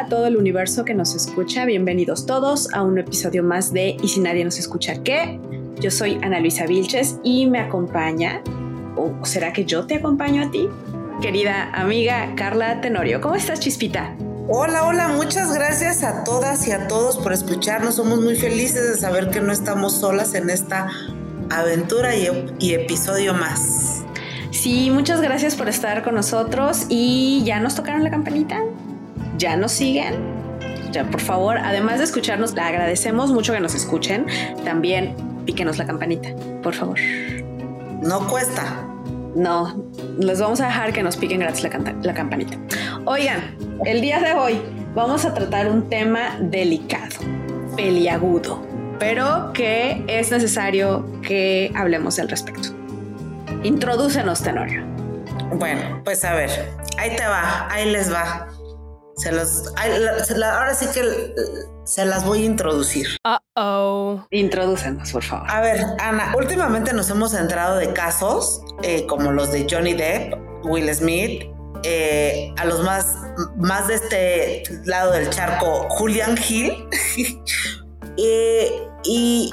Hola a todo el universo que nos escucha, bienvenidos todos a un episodio más de Y si nadie nos escucha, ¿qué? Yo soy Ana Luisa Vilches y me acompaña, o será que yo te acompaño a ti, querida amiga Carla Tenorio. ¿Cómo estás, Chispita? Hola, hola, muchas gracias a todas y a todos por escucharnos. Somos muy felices de saber que no estamos solas en esta aventura y, episodio más. Sí, muchas gracias por estar con nosotros y ya nos tocaron la campanita ya nos siguen, ya por favor, además de escucharnos, le agradecemos mucho que nos escuchen. También píquenos la campanita, por favor. No cuesta. No, les vamos a dejar que nos piquen gratis la, la campanita. Oigan, el día de hoy vamos a tratar un tema delicado, peliagudo, pero que es necesario que hablemos al respecto. Introdúcenos, Tenorio. Bueno, pues a ver, ahí te va, ahí les va. Se los, ahora sí que se las voy a introducir. Uh oh. Introdúcenos, por favor. A ver, Ana, últimamente nos hemos entrado de casos eh, como los de Johnny Depp, Will Smith, eh, a los más, más de este lado del charco, Julian Hill, eh, y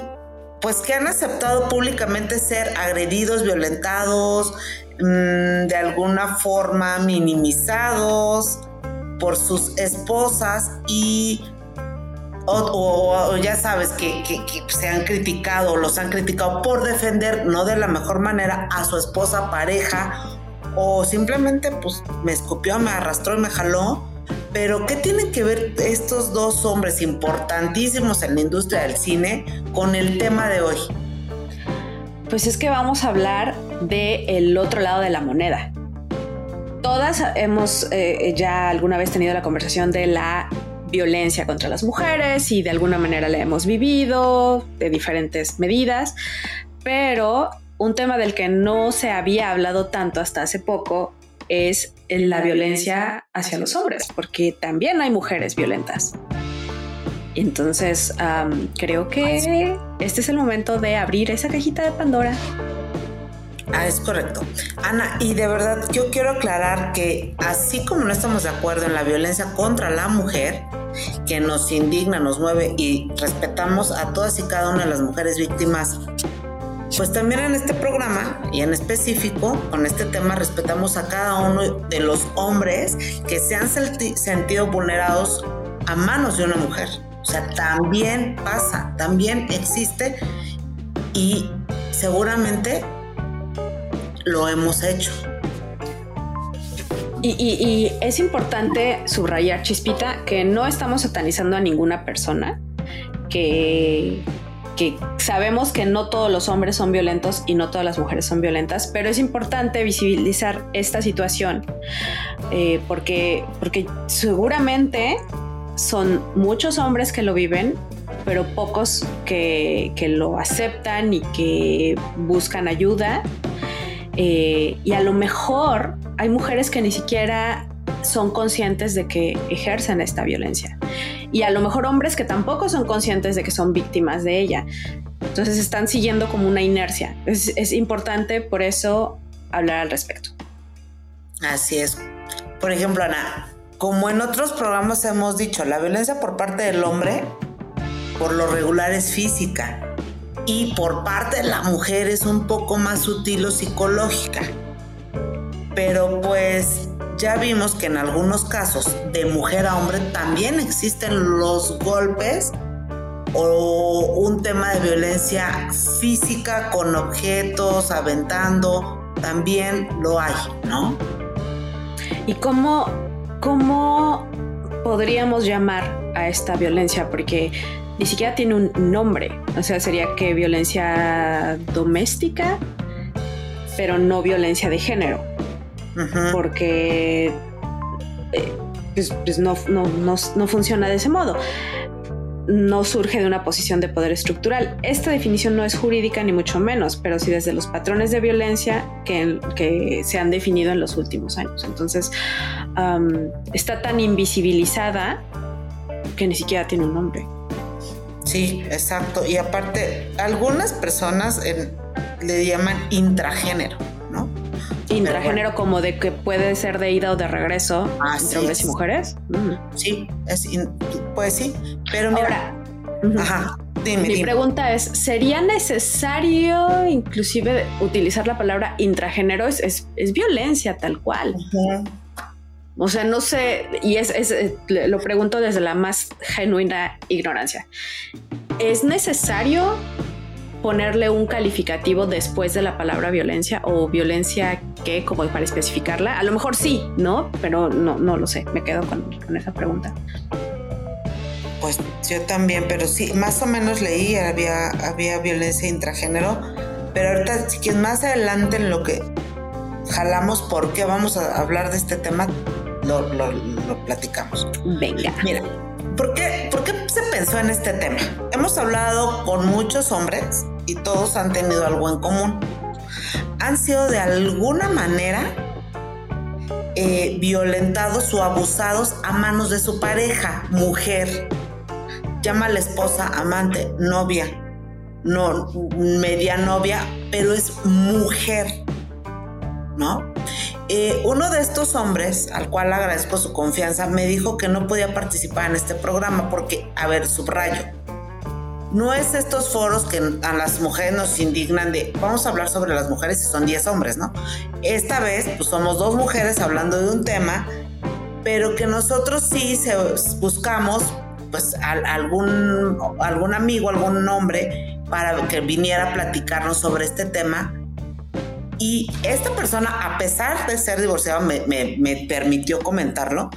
pues que han aceptado públicamente ser agredidos, violentados, mm, de alguna forma minimizados por sus esposas y o, ya sabes que, se han criticado, los han criticado por defender no de la mejor manera a su esposa, pareja, o simplemente pues me escupió, me arrastró y me jaló. Pero ¿qué tienen que ver estos dos hombres importantísimos en la industria del cine con el tema de hoy? Pues es que vamos a hablar del el otro lado de la moneda todas hemos eh, ya alguna vez tenido la conversación de la violencia contra las mujeres y de alguna manera la hemos vivido de diferentes medidas, pero un tema del que no se había hablado tanto hasta hace poco es la violencia hacia los hombres, porque también hay mujeres violentas. Entonces, creo que este es el momento de abrir esa cajita de Pandora Ah, es correcto. Ana, y de verdad yo quiero aclarar que así como no estamos de acuerdo en la violencia contra la mujer, que nos indigna, nos mueve y respetamos a todas y cada una de las mujeres víctimas, pues también en este programa y en específico con este tema respetamos a cada uno de los hombres que se han sentido vulnerados a manos de una mujer. O sea, también pasa, también existe y seguramente lo hemos hecho. Y, es importante subrayar, Chispita, que no estamos satanizando a ninguna persona, que, sabemos que no todos los hombres son violentos y no todas las mujeres son violentas, pero es importante visibilizar esta situación eh, porque, porque seguramente son muchos hombres que lo viven, pero pocos que, que lo aceptan y que buscan ayuda eh, y a lo mejor hay mujeres que ni siquiera son conscientes de que ejercen esta violencia. Y a lo mejor hombres que tampoco son conscientes de que son víctimas de ella. Entonces están siguiendo como una inercia. Es, es importante por eso hablar al respecto. Así es. Por ejemplo, Ana, como en otros programas hemos dicho, la violencia por parte del hombre por lo regular es física y por parte de la mujer es un poco más sutil o psicológica. Pero pues ya vimos que en algunos casos de mujer a hombre también existen los golpes o un tema de violencia física con objetos, aventando, también lo hay, ¿no? ¿Y cómo, cómo podríamos llamar a esta violencia? Porque ni siquiera tiene un nombre. O sea, sería que violencia doméstica, pero no violencia de género. Porque eh, pues, pues no, no, funciona de ese modo. no surge de una posición de poder estructural. Esta definición no es jurídica ni mucho menos, pero sí desde los patrones de violencia que, que se han definido en los últimos años. Entonces, está tan invisibilizada que ni siquiera tiene un nombre. Sí, exacto. Y aparte, algunas personas le llaman intragénero, ¿no? Intragénero como de que puede ser de ida o de regreso entre hombres y mujeres. Mm. Sí, es pues sí, pero mira, ajá, dime, mi pregunta es, ¿sería necesario inclusive utilizar la palabra intragénero? Es, es, violencia tal cual. O sea, no sé, y es, eh, lo pregunto desde la más genuina ignorancia. ¿Es necesario ponerle un calificativo después de la palabra violencia o violencia que como para especificarla? A lo mejor sí, ¿no? Pero no, no lo sé, me quedo con, esa pregunta. Pues yo también, pero sí, más o menos leí, había, había violencia intragénero, pero ahorita, si más adelante en lo que jalamos por qué vamos a hablar de este tema, lo, lo, lo platicamos. Venga. Mira, ¿Por qué, se pensó en este tema? Hemos hablado con muchos hombres y todos han tenido algo en común. Han sido de alguna manera eh, violentados o abusados a manos de su pareja, mujer. Llama a la esposa amante, novia, no media novia, pero es mujer, ¿no? Eh, uno de estos hombres, al cual agradezco su confianza, me dijo que no podía participar en este programa porque, a ver, subrayo, no es estos foros que a las mujeres nos indignan de vamos a hablar sobre las mujeres y son 10 hombres, ¿no? Esta vez pues somos dos mujeres hablando de un tema, pero que nosotros sí buscamos pues algún, algún amigo, algún hombre para que viniera a platicarnos sobre este tema y esta persona, a pesar de ser divorciada, me, permitió comentarlo.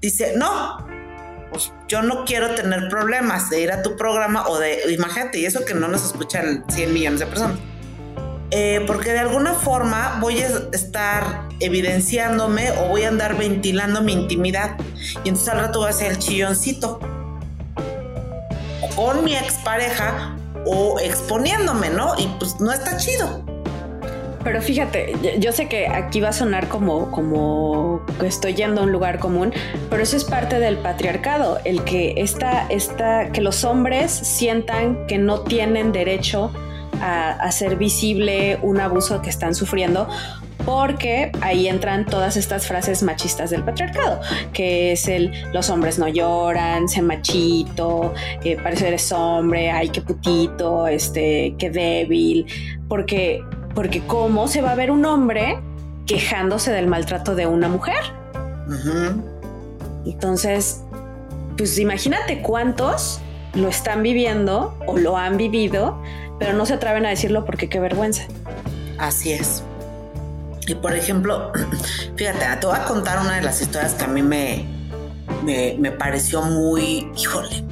Dice, no, pues yo no quiero tener problemas de ir a tu programa o de, imagínate, y eso que no nos escuchan 100 millones de personas. Eh, porque de alguna forma voy a estar evidenciándome o voy a andar ventilando mi intimidad. Y entonces al rato voy a hacer el chilloncito. Con mi expareja o exponiéndome, ¿no? Y pues no está chido. Pero fíjate, yo sé que aquí va a sonar como, como que estoy yendo a un lugar común, pero eso es parte del patriarcado, el que esta, esta, que los hombres sientan que no tienen derecho a hacer visible un abuso que están sufriendo porque ahí entran todas estas frases machistas del patriarcado, que es el los hombres no lloran, se machito, eh, parece eres hombre, ay qué putito, este, qué débil, porque porque ¿cómo se va a ver un hombre quejándose del maltrato de una mujer? Entonces, pues imagínate cuántos lo están viviendo o lo han vivido, pero no se atreven a decirlo porque qué vergüenza. Así es. Y por ejemplo, fíjate, te voy a contar una de las historias que a mí me, me pareció muy, híjole,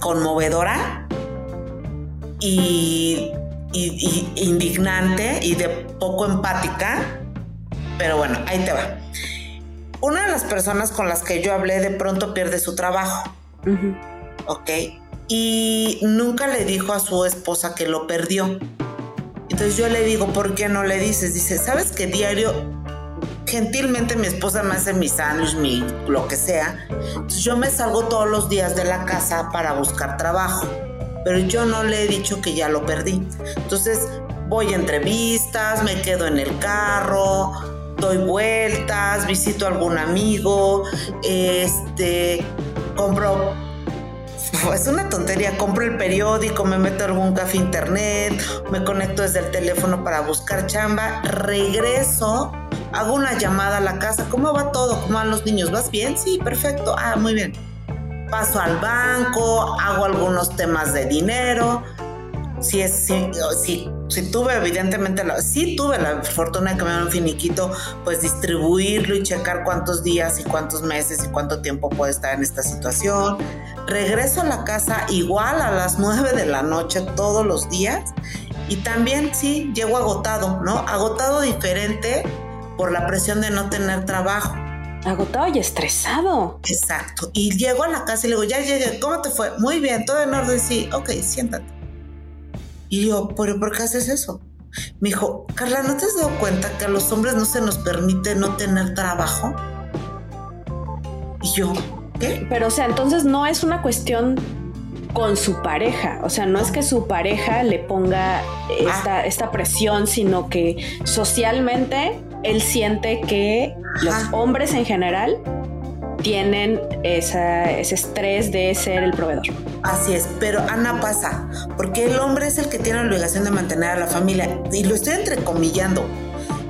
conmovedora y y, indignante y de poco empática, pero bueno, ahí te va. Una de las personas con las que yo hablé de pronto pierde su trabajo, ¿ok? Y nunca le dijo a su esposa que lo perdió. Entonces yo le digo, ¿por qué no le dices? Dice, ¿sabes qué diario gentilmente mi esposa me hace mi sándwich, mi lo que sea. Entonces yo me salgo todos los días de la casa para buscar trabajo pero yo no le he dicho que ya lo perdí. Entonces voy a entrevistas, me quedo en el carro, doy vueltas, visito a algún amigo, este, compro es una tontería, compro el periódico, me meto a algún café internet, me conecto desde el teléfono para buscar chamba, regreso, hago una llamada a la casa, ¿cómo va todo? ¿Cómo van los niños? ¿Vas bien? Sí, perfecto. Ah, muy bien paso al banco, hago algunos temas de dinero. Si, es, si, si, tuve, evidentemente, la, sí tuve la fortuna de que me dieron un finiquito, pues distribuirlo y checar cuántos días y cuántos meses y cuánto tiempo puede estar en esta situación. Regreso a la casa igual a las 9 de la noche todos los días y también sí llego agotado, ¿no? Agotado diferente por la presión de no tener trabajo Agotado y estresado. Exacto. Y llego a la casa y le digo, ya llegué, ¿cómo te fue? Muy bien, todo en orden, sí, ok, siéntate. Y yo, ¿pero por qué haces eso? Me dijo, Carla, ¿no te has dado cuenta que a los hombres no se nos permite no tener trabajo? Y yo, ¿qué? Pero, o sea, entonces no es una cuestión con su pareja. O sea, no es que su pareja le ponga esta, Ah. esta presión, sino que socialmente él siente que los Ajá. hombres en general tienen esa- ese estrés de ser el proveedor. Así es, pero Ana pasa, porque el hombre es el que tiene la obligación de mantener a la familia, y lo estoy entrecomillando.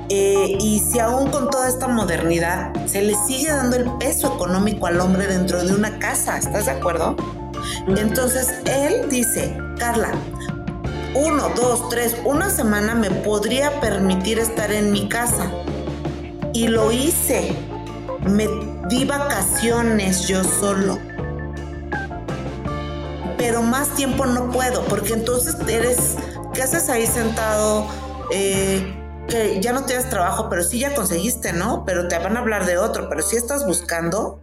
Eh, y si aún con toda esta modernidad se le sigue dando el peso económico al hombre dentro de una casa, ¿estás de acuerdo? Entonces él dice, Carla, uno, dos, tres, una semana me podría permitir estar en mi casa. Y lo hice. Me di vacaciones yo solo. Pero más tiempo no puedo, porque entonces eres, ¿qué haces ahí sentado? Eh, que ya no tienes trabajo, pero sí ya conseguiste, ¿no? Pero te van a hablar de otro, pero sí estás buscando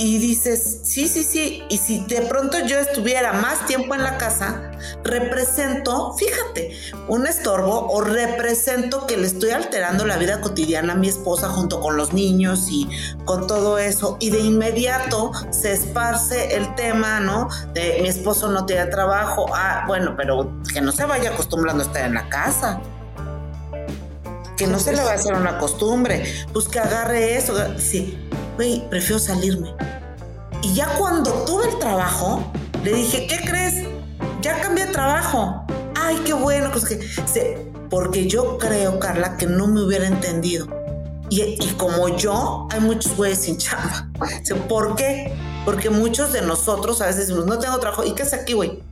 y dices, sí, sí, sí, y si de pronto yo estuviera más tiempo en la casa, represento, fíjate, un estorbo o represento que le estoy alterando la vida cotidiana a mi esposa junto con los niños y con todo eso, y de inmediato se esparce el tema, ¿no? De mi esposo no tiene trabajo, ah, bueno, pero que no se vaya acostumbrando a estar en la casa. Que no se le va a hacer una costumbre, pues que agarre eso, sí, güey, prefiero salirme. Y ya cuando tuve el trabajo, le dije, ¿qué crees? Ya cambié de trabajo. Ay, qué bueno, pues que se- porque yo creo, Carla, que no me hubiera entendido. Y, y como yo, hay muchos güeyes sin chamba. ¿Por qué? Porque muchos de nosotros a veces decimos, no tengo trabajo. ¿Y qué es aquí, güey?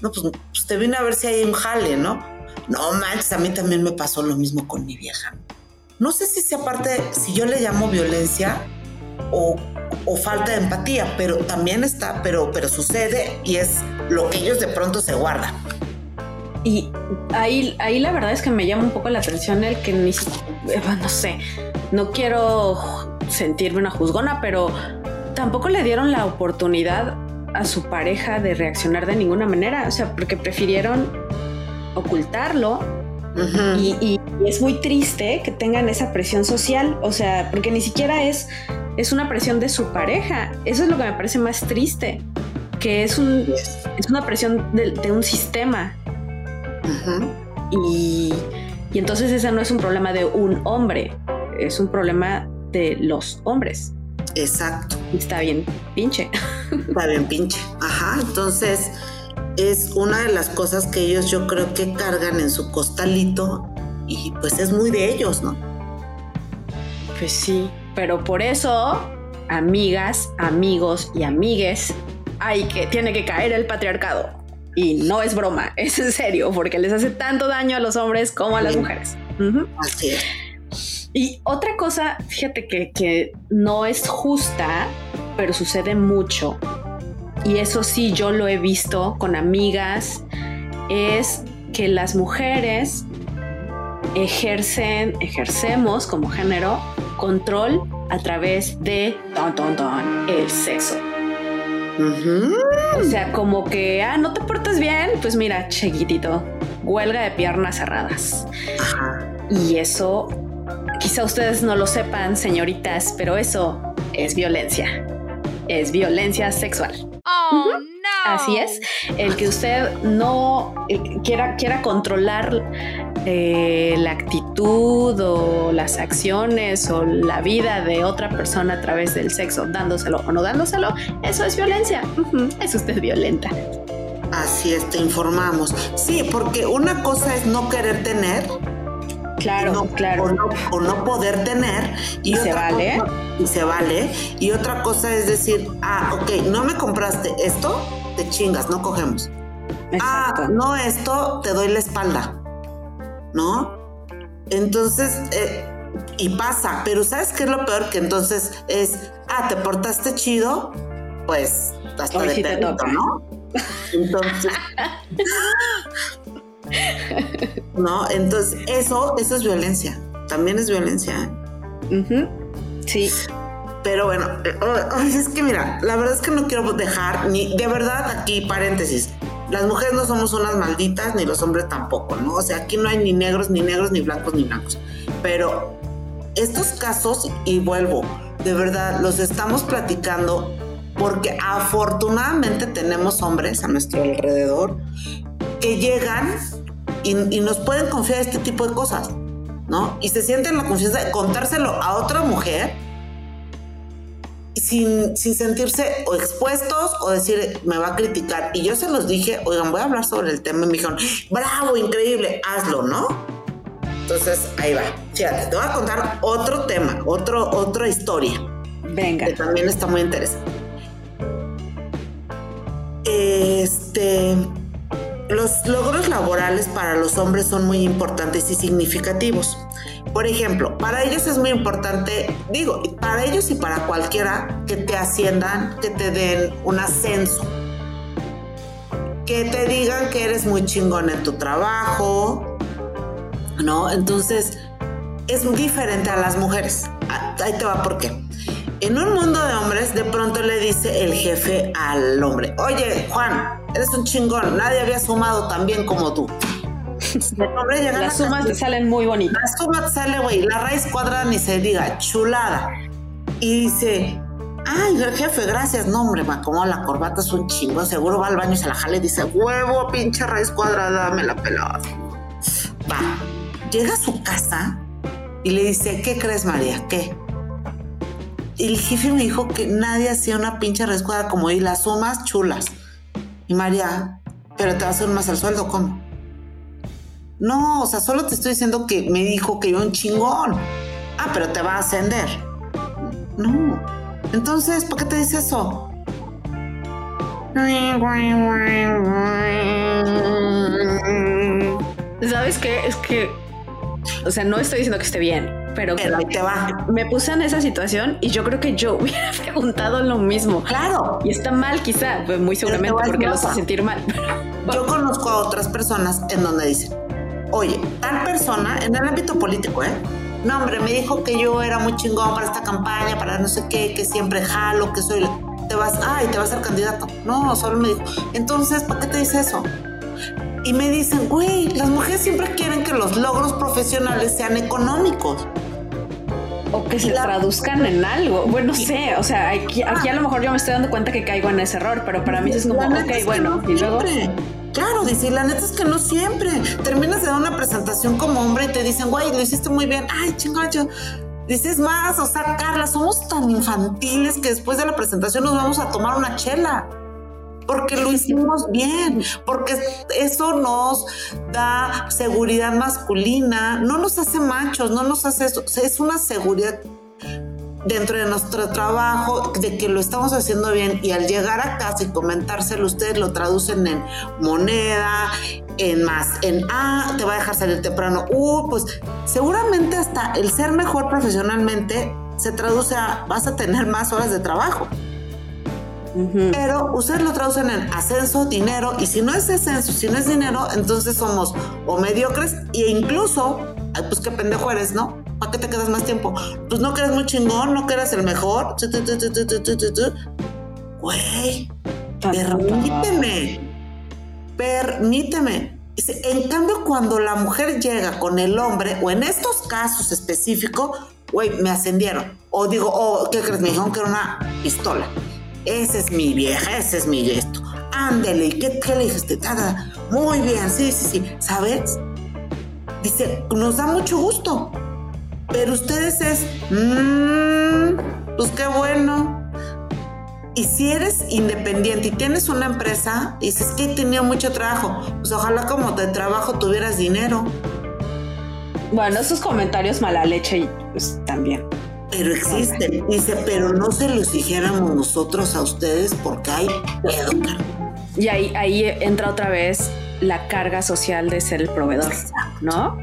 No, pues, pues te vine a ver si hay un jale, ¿no? No manches, a mí también me pasó lo mismo con mi vieja. No sé si sea parte, si yo le llamo violencia o, o falta de empatía, pero también está, pero, pero sucede y es lo que ellos de pronto se guardan. Y ahí, ahí la verdad es que me llama un poco la atención el que ni no sé, no quiero sentirme una juzgona, pero tampoco le dieron la oportunidad a su pareja de reaccionar de ninguna manera, o sea, porque prefirieron ocultarlo y es muy triste que tengan esa presión social, o sea, porque ni siquiera es, es una presión de su pareja, eso es lo que me parece más triste, que es, un, es una presión de- de un sistema Ujú. y, y entonces ese no es un problema de un hombre, es un problema de los hombres. Exacto. Y está bien, pinche. Está bien pinche. Ajá. Entonces, es una de las cosas que ellos yo creo que cargan en su costalito y pues es muy de ellos, ¿no? Pues sí, pero por eso, amigas, amigos y amigues, hay que, tiene que caer el patriarcado. Y no es broma, es en serio, porque les hace tanto daño a los hombres como a las mujeres. Así es. Y otra cosa, fíjate que, que no es justa, pero sucede mucho. Y eso sí, yo lo he visto con amigas, es que las mujeres ejercen, ejercemos como género control a través de ton, ton, ton, el sexo. O sea, como que, ah, no te portas bien, pues mira, chiquitito, huelga de piernas cerradas. Ajá. Y eso, quizá ustedes no lo sepan, señoritas, pero eso es violencia. Es violencia sexual. Oh no. Así es. El que usted no quiera, quiera controlar eh, la actitud o las acciones o la vida de otra persona a través del sexo, dándoselo o no dándoselo, eso es violencia. Es usted violenta. Así es, te informamos. Sí, porque una cosa es no querer tener Claro, no- claro. O, no, o no poder tener. Y se otra vale. cosa- y se vale. Y otra cosa es decir, ah, ok, no me compraste esto, te chingas, no cogemos. Ah, no esto, te doy la espalda. ¿No? Entonces, eh, y pasa, pero ¿sabes qué es lo peor? Que entonces es, ah, te portaste chido, pues hasta Hoy de sí perrito. ¿no? Entonces, ¿no? Entonces, eso, eso es violencia. También es violencia. ¿eh? Sí. Pero bueno, eh, es que mira, la verdad es que no quiero dejar ni, de verdad, aquí paréntesis, las mujeres no somos unas malditas, ni los hombres tampoco, ¿no? O sea, aquí no hay ni negros, ni negros, ni blancos, ni blancos. Pero estos casos, y vuelvo, de verdad, los estamos platicando porque afortunadamente tenemos hombres a nuestro alrededor que llegan y, nos pueden confiar este tipo de cosas, ¿no? Y se sienten la confianza de contárselo a otra mujer sin, sin, sentirse o expuestos o decir, me va a criticar. Y yo se los dije, oigan, voy a hablar sobre el tema. Y me dijeron, bravo, increíble, hazlo, ¿no? Entonces, ahí va. Fíjate, te voy a contar otro tema, otro, otra historia. Venga. Que también está muy interesante. Este, los logros laborales para los hombres son muy importantes y significativos. Por ejemplo, para ellos es muy importante, digo, para ellos y para cualquiera, que te asciendan, que te den un ascenso, que te digan que eres muy chingón en tu trabajo, ¿no? Entonces, es diferente a las mujeres. Ah, ahí te va por qué. En un mundo de hombres, de pronto le dice el jefe al hombre, oye, Juan, eres un chingón, nadie había sumado tan bien como tú. Las sumas te salen muy bonitas. Las sumas te sale, güey, la raíz cuadrada ni se diga, chulada. Y dice, ay, jefe, gracias, no, hombre, me acomodo la corbata, es un chingo, seguro va al baño y se la jale y dice, huevo, pinche raíz cuadrada, me la pelaba. Va, llega a su casa y le dice, ¿qué crees, María? ¿Qué? el jefe me dijo que nadie hacía una pinche rescuadra como y las sumas chulas. Y María, pero te va a hacer más al sueldo, ¿cómo? No, o sea, solo te estoy diciendo que me dijo que yo un chingón. Ah, pero te va a ascender. No. Entonces, ¿por qué te dice eso? ¿Sabes qué? Es que, o sea, no estoy diciendo que esté bien, pero, ahí te va. Me puse en esa situación y yo creo que yo hubiera preguntado lo mismo. Claro. Y está mal quizá, pues muy seguramente porque los hace sentir mal. Yo conozco a otras personas en donde dicen, oye, tal persona en el ámbito político, ¿eh? No, hombre, me dijo que yo era muy chingón para esta campaña, para no sé qué, que siempre jalo, que soy... Te vas, ay, te vas a ser candidato. No, solo me dijo. Entonces, ¿para qué te dice eso? Y me dicen, güey, las mujeres siempre quieren que los logros profesionales sean económicos o que se traduzcan en algo. Bueno, sé, o sea, aquí, a lo mejor yo me estoy dando cuenta que caigo en ese error, pero para mí es como, ok, bueno, y luego... Claro, dice, la neta es que no siempre. Terminas de dar una presentación como hombre y te dicen, güey, lo hiciste muy bien. Ay, chingacho. Dices más, o sea, Carla, somos tan infantiles que después de la presentación nos vamos a tomar una chela porque lo hicimos bien, porque eso nos da seguridad masculina, no nos hace machos, no nos hace eso, es una seguridad dentro de nuestro trabajo de que lo estamos haciendo bien y al llegar a casa y comentárselo ustedes lo traducen en moneda, en más, en ah, te va a dejar salir temprano, uh, pues seguramente hasta el ser mejor profesionalmente se traduce a vas a tener más horas de trabajo. Pero ustedes lo traducen en ascenso, dinero, y si no es ascenso, si no es dinero, entonces somos o mediocres e incluso, pues qué pendejo eres, ¿no? ¿Para qué te quedas más tiempo? Pues no que eres muy chingón, no que eres el mejor. Güey, permíteme, permíteme. En cambio, cuando la mujer llega con el hombre, o en estos casos específicos, güey, me ascendieron. O digo, oh, ¿qué crees? Me dijeron que era una pistola. Esa es mi vieja, ese es mi gesto. Ándele, ¿qué, qué le dijiste? Muy bien, sí, sí, sí. ¿Sabes? Dice, nos da mucho gusto. Pero ustedes es, mmm, pues qué bueno. Y si eres independiente y tienes una empresa, dices que he tenido mucho trabajo, pues ojalá como de trabajo tuvieras dinero. Bueno, esos comentarios mala leche, pues también pero existen. Dice, pero no se los dijéramos nosotros a ustedes porque hay pedo. Y ahí, ahí entra otra vez la carga social de ser el proveedor, ¿no?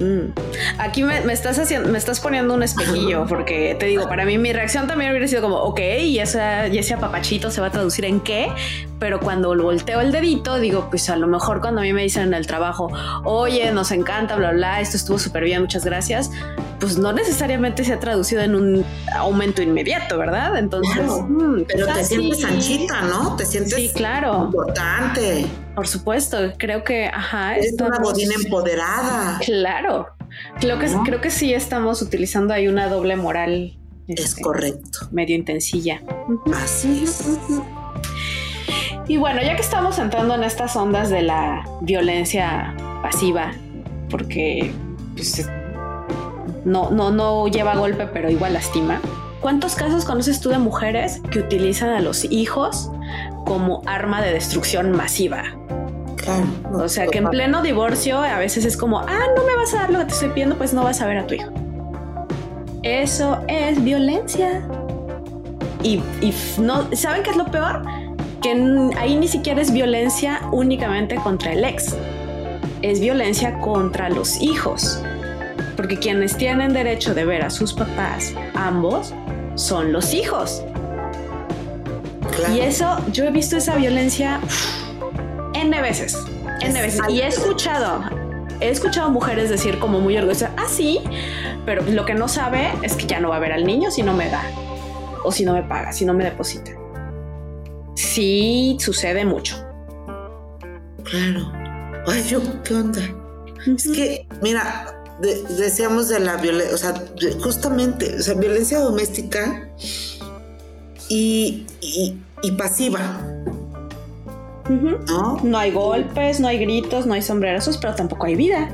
Mm. Aquí me, estás haciendo, me estás poniendo un espejillo, porque te digo, para mí mi reacción también hubiera sido como, ok, y, esa, y ese apapachito se va a traducir en qué, pero cuando volteo el dedito, digo, pues a lo mejor cuando a mí me dicen en el trabajo, oye, nos encanta, bla, bla, esto estuvo súper bien, muchas gracias pues no necesariamente se ha traducido en un aumento inmediato, verdad? Entonces, mm, pero te sientes anchita, ¿no? Te sientes sí, claro. importante. Por supuesto, creo que, ajá, es una godina empoderada. Claro, creo que, creo que sí estamos utilizando ahí una doble moral. Es este, correcto. Medio intensilla. Así es. Y bueno, ya que estamos entrando en estas ondas de la violencia pasiva, porque pues, no, no, no lleva golpe, pero igual lastima. ¿Cuántos casos conoces tú de mujeres que utilizan a los hijos como arma de destrucción masiva? Claro. O sea, que en pleno divorcio a veces es como, ah, no me vas a dar lo que te estoy pidiendo, pues no vas a ver a tu hijo. Eso es violencia. Y, y no, ¿saben qué es lo peor? Que ahí ni siquiera es violencia únicamente contra el ex. Es violencia contra los hijos porque quienes tienen derecho de ver a sus papás, ambos, son los hijos. Y eso, yo he visto esa violencia N veces, N veces. Y he escuchado, he escuchado mujeres decir como muy orgullosas, ah, sí, pero lo que no sabe es que ya no va a ver al niño si no me da, o si no me paga, si no me deposita. Sí, sucede mucho. Claro. Ay, yo, ¿qué onda? Es que, mira, decíamos de la violencia, o sea, justamente, o sea, violencia doméstica y, pasiva. ¿No? No hay golpes, no hay gritos, no hay sombrerazos, pero tampoco hay vida.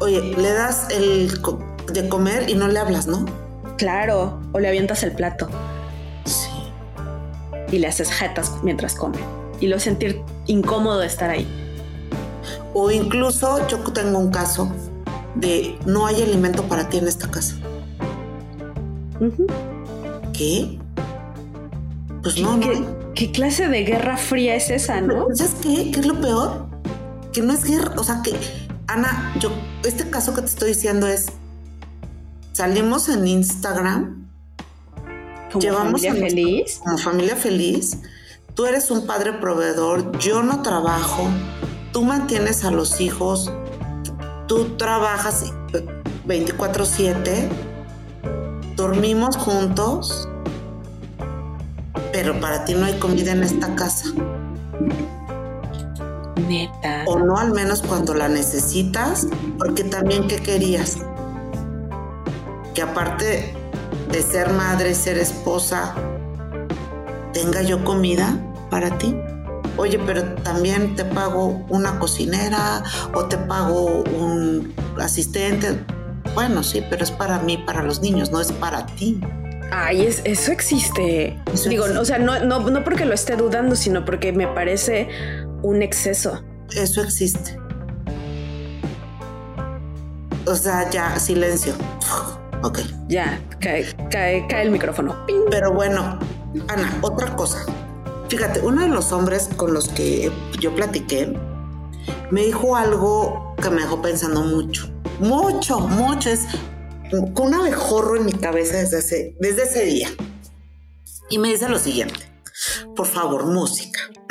Oye, le das el de comer y no le hablas, ¿no? Claro, o le avientas el plato. Sí. Y le haces jetas mientras come. Y lo sentir incómodo de estar ahí. O incluso yo tengo un caso de no hay alimento para ti en esta casa. ¿Qué? Pues no, ¿Qué, ¿Qué clase de guerra fría es esa, no? ¿Sabes qué? ¿Qué es lo peor? Que no es guerra, o sea que, Ana, yo, este caso que te estoy diciendo es, salimos en Instagram, ¿Como llevamos familia feliz? Como familia feliz, tú eres un padre proveedor, yo no trabajo, tú mantienes a los hijos, tú trabajas 24/7, dormimos juntos, pero para ti no hay comida en esta casa. Neta. O no al menos cuando la necesitas, porque también ¿qué querías? Que aparte de ser madre, ser esposa, tenga yo comida para ti oye, pero también te pago una cocinera o te pago un asistente. Bueno, sí, pero es para mí, para los niños, no es para ti. Ay, eso existe. Digo, o sea, no, no, no porque lo esté dudando, sino porque me parece un exceso. Eso existe. O sea, ya, silencio. Ok. Ya, cae, cae, cae el micrófono. Pero bueno, Ana, otra cosa. Fíjate, uno de los hombres con los que yo platiqué me dijo algo que me dejó pensando mucho, mucho, mucho. Es con un abejorro en mi cabeza desde ese, desde ese día. Y me dice lo siguiente, por favor, música.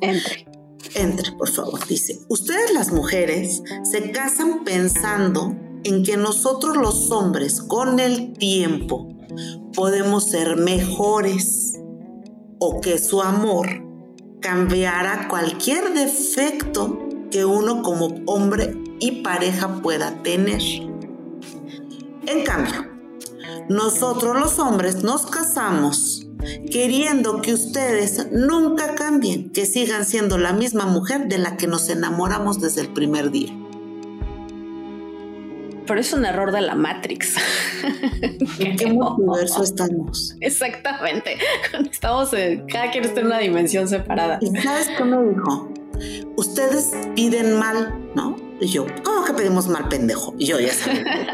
Entre. Entre, por favor. Dice, ustedes las mujeres se casan pensando en que nosotros los hombres con el tiempo podemos ser mejores o que su amor cambiara cualquier defecto que uno como hombre y pareja pueda tener. En cambio, nosotros los hombres nos casamos queriendo que ustedes nunca cambien, que sigan siendo la misma mujer de la que nos enamoramos desde el primer día. Pero es un error de la Matrix. ¿En qué universo estamos? Exactamente. Estamos, cada quien está en una dimensión separada. ¿Y sabes qué me dijo? Ustedes piden mal, ¿no? Y yo, ¿cómo que pedimos mal, pendejo? Y yo ya sabía,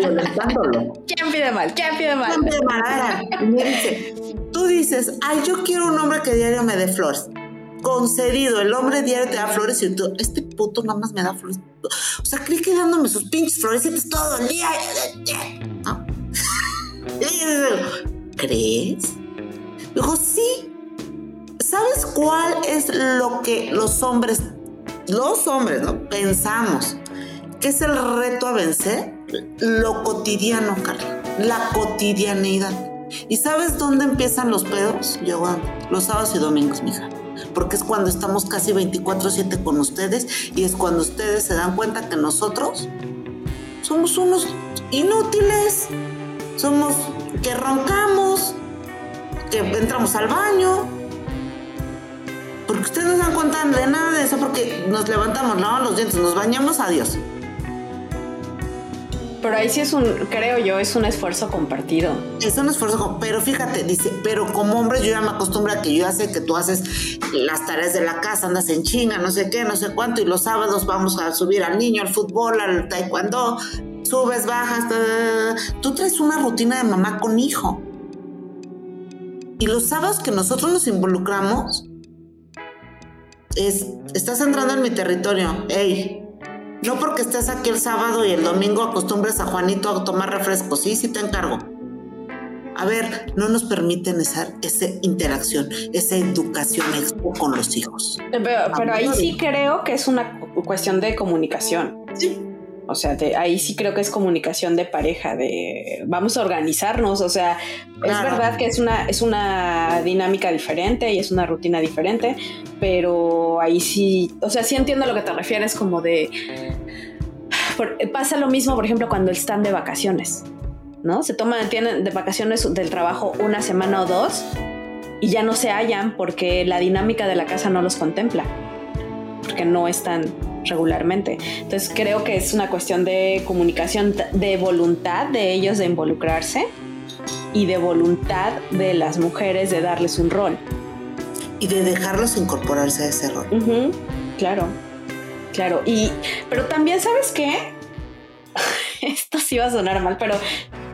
¿Quién pide mal? ¿Quién pide mal? ¿Quién pide mal? y me dice, tú dices, ay, yo quiero un hombre que diario me dé flores concedido. El hombre diario te da flores y tú, este puto nada más me da flores. O sea, creí que dándome sus pinches florecitas todo el día. ¿No? ¿Crees? Dijo, sí. ¿Sabes cuál es lo que los hombres, los hombres, ¿no? Pensamos que es el reto a vencer? lo cotidiano, Carla, la cotidianidad. ¿Y sabes dónde empiezan los pedos? Yo, los sábados y domingos, mija. Porque es cuando estamos casi 24/7 con ustedes y es cuando ustedes se dan cuenta que nosotros somos unos inútiles, somos que roncamos, que entramos al baño. Porque ustedes no se dan cuenta de nada de eso porque nos levantamos, lavamos los dientes, nos bañamos, adiós. Pero ahí sí es un, creo yo, es un esfuerzo compartido. Es un esfuerzo, pero fíjate, dice, pero como hombre yo ya me acostumbro a que yo ya sé que tú haces las tareas de la casa, andas en chinga, no sé qué, no sé cuánto, y los sábados vamos a subir al niño al fútbol, al taekwondo, subes, bajas, tú traes una rutina de mamá con hijo. Y los sábados que nosotros nos involucramos, es, estás entrando en mi territorio, hey, no porque estés aquí el sábado y el domingo acostumbres a Juanito a tomar refrescos, sí, sí te encargo. A ver, no nos permiten esa, esa interacción, esa educación con los hijos. Pero, ahí sí creo que es una cuestión de comunicación. Sí. O sea, ahí sí creo que es comunicación de pareja, de vamos a organizarnos. O sea, es verdad que es una, es una dinámica diferente y es una rutina diferente, pero ahí sí, o sea, sí entiendo a lo que te refieres como de... pasa lo mismo, por ejemplo, cuando están de vacaciones, ¿no? Se toman, tienen de vacaciones del trabajo una semana o dos y ya no se hallan porque la dinámica de la casa no los contempla, porque no están regularmente. Entonces creo que es una cuestión de comunicación, de voluntad de ellos de involucrarse y de voluntad de las mujeres de darles un rol. Y de dejarlos incorporarse a ese rol. Claro, claro. Y, pero también, ¿sabes qué? Esto sí va a sonar mal, pero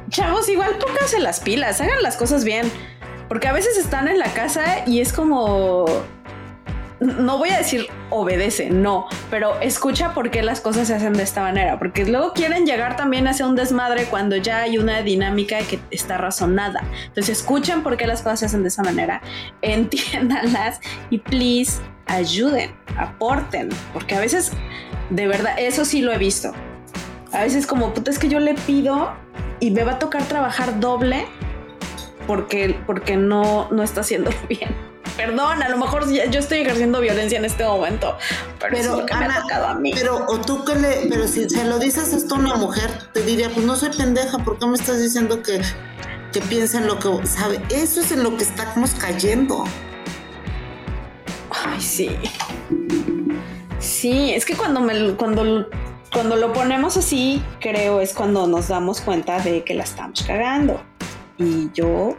chavos, igual pónganse las pilas, hagan las cosas bien. Porque a veces están en la casa y es como no voy a decir obedece, no, pero escucha por qué las cosas se hacen de esta manera, porque luego quieren llegar también hacia un desmadre cuando ya hay una dinámica que está razonada. Entonces escuchen por qué las cosas se hacen de esa manera, entiéndanlas y please ayuden, aporten, porque a veces, de verdad, eso sí lo he visto. A veces como, puta, es que yo le pido y me va a tocar trabajar doble porque, porque no, no está haciéndolo bien perdón, a lo mejor yo estoy ejerciendo violencia en este momento, pero, es lo que me ha tocado a mí. Pero, o tú que le, pero si se lo dices esto a una mujer, te diría, pues no soy pendeja, ¿por qué me estás diciendo que, que piensa en lo que sabe? Eso es en lo que estamos cayendo. Ay, sí. Sí, es que cuando me cuando cuando lo ponemos así, creo es cuando nos damos cuenta de que la estamos cagando. Y yo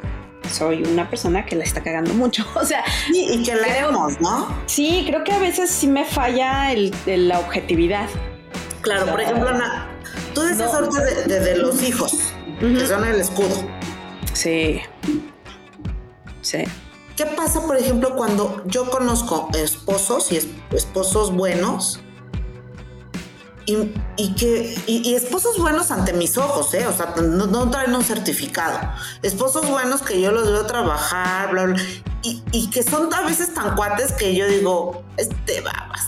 soy una persona que la está cagando mucho. O sea, y que la vemos, ¿no? Sí, creo que a veces sí me falla el, la objetividad. Claro, por ejemplo, Ana, tú decías ahorita de, los hijos, que son el escudo. Sí. Sí. ¿Qué pasa, por ejemplo, cuando yo conozco esposos y esposos buenos y, que y, esposos buenos ante mis ojos, ¿eh? O sea, no, traen un certificado. Esposos buenos que yo los veo trabajar, bla, bla, y, que son a veces tan cuates que yo digo, este babas,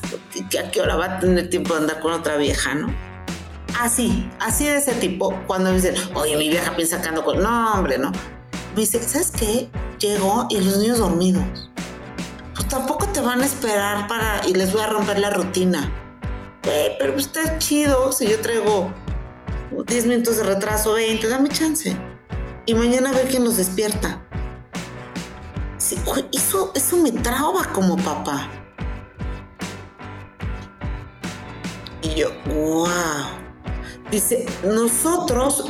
que a qué hora va a tener tiempo de andar con otra vieja, ¿no? Así, así de ese tipo, cuando me dicen, oye, mi vieja piensa que ando con. No, hombre, no. Me dice, ¿sabes qué? Llego y los niños dormidos. Pues tampoco te van a esperar para. y les voy a romper la rutina pero está chido si yo traigo 10 minutos de retraso, 20, dame chance. Y mañana a ver quién los despierta. eso, eso me traba como papá. Y yo, wow. Dice, nosotros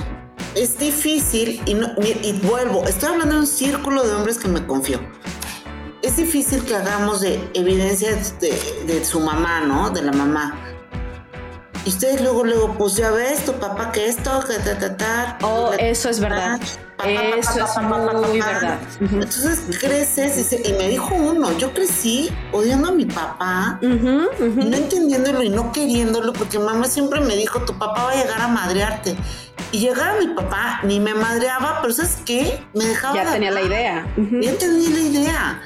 es difícil, y, y vuelvo, estoy hablando de un círculo de hombres que me confío. Es difícil que hagamos de evidencias de, de su mamá, ¿no? De la mamá y ustedes luego, luego, pues ya ves, tu papá que esto, que ta, ta, ta. Oh, eso es verdad. Eso es muy verdad. Entonces creces y, me dijo uno, yo crecí odiando a mi papá, no entendiéndolo y no queriéndolo, porque mamá siempre me dijo, tu papá va a llegar a madrearte. Y llegar a mi papá ni me madreaba, pero ¿sabes qué? Me dejaba... Ya tenía la idea. Ya tenía la idea.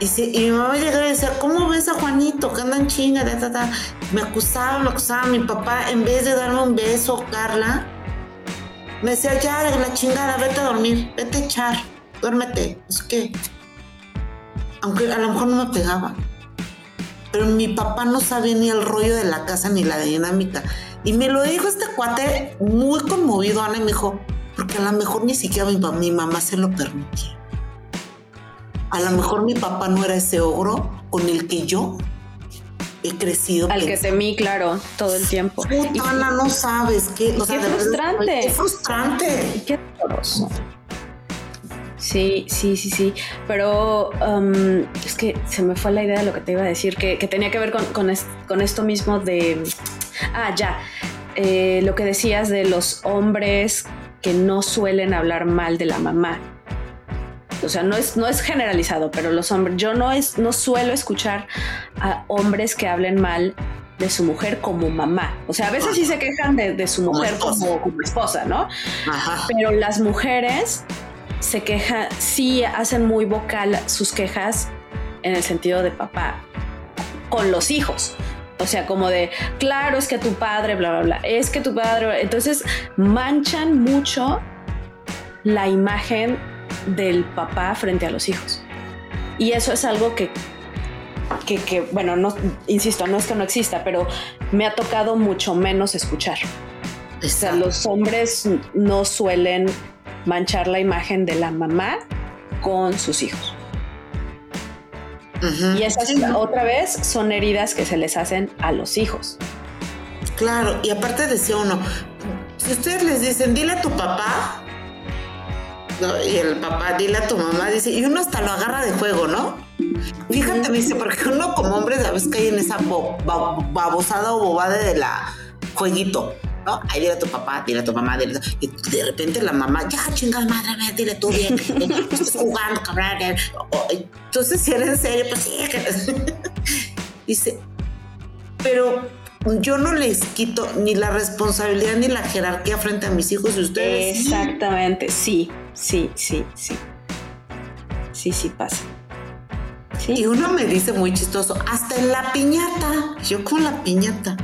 Y, mi mamá llegaba y decía, ¿cómo ves a Juanito que anda en chinga? Me acusaba, me acusaba. Mi papá, en vez de darme un beso, Carla, me decía, ya, la chingada, vete a dormir, vete a echar, duérmete. Es que, aunque a lo mejor no me pegaba, pero mi papá no sabía ni el rollo de la casa ni la dinámica. Y me lo dijo este cuate muy conmovido, Ana, y me dijo, porque a lo mejor ni siquiera mi, mi mamá se lo permitía. A lo mejor mi papá no era ese ogro con el que yo he crecido. Al que temí, claro, todo el tiempo. Ana, no sabes qué. qué frustrante. qué frustrante. Qué doloroso. Sí, sí, sí, sí. Pero um, es que se me fue la idea de lo que te iba a decir, que, tenía que ver con, con, esto mismo de. Ah, ya. Eh, lo que decías de los hombres que no suelen hablar mal de la mamá o sea, no es, no es generalizado, pero los hombres, yo no, es, no suelo escuchar a hombres que hablen mal de su mujer como mamá. O sea, a veces sí se quejan de, su mujer como, esposa, ¿no? Pero las mujeres se quejan, sí hacen muy vocal sus quejas en el sentido de papá con los hijos. O sea, como de, claro, es que tu padre, bla, bla, bla, es que tu padre, entonces manchan mucho la imagen del papá frente a los hijos. Y eso es algo que, que, bueno, no, insisto, no es que no exista, pero me ha tocado mucho menos escuchar. O sea, los hombres no suelen manchar la imagen de la mamá con sus hijos. Y esas otra vez son heridas que se les hacen a los hijos. Claro, y aparte decía uno, si ustedes les dicen, dile a tu papá, y el papá, dile a tu mamá, dice, y uno hasta lo agarra de juego, ¿no? Fíjate, me dice, porque uno como hombre, sabes que hay en esa babosada o bobada de la jueguito. ¿no? Ahí dile a tu papá, dile a tu mamá, dile y de repente la mamá, ya chingada madre, dile tú bien, estás jugando, cabrón. Entonces, si eres en serio, pues sí. Dice, pero yo no les quito ni la responsabilidad ni la jerarquía frente a mis hijos y ustedes. Exactamente, sí, sí, sí, sí. Sí, sí pasa. Y uno me dice muy chistoso, hasta en la piñata. Yo con la piñata.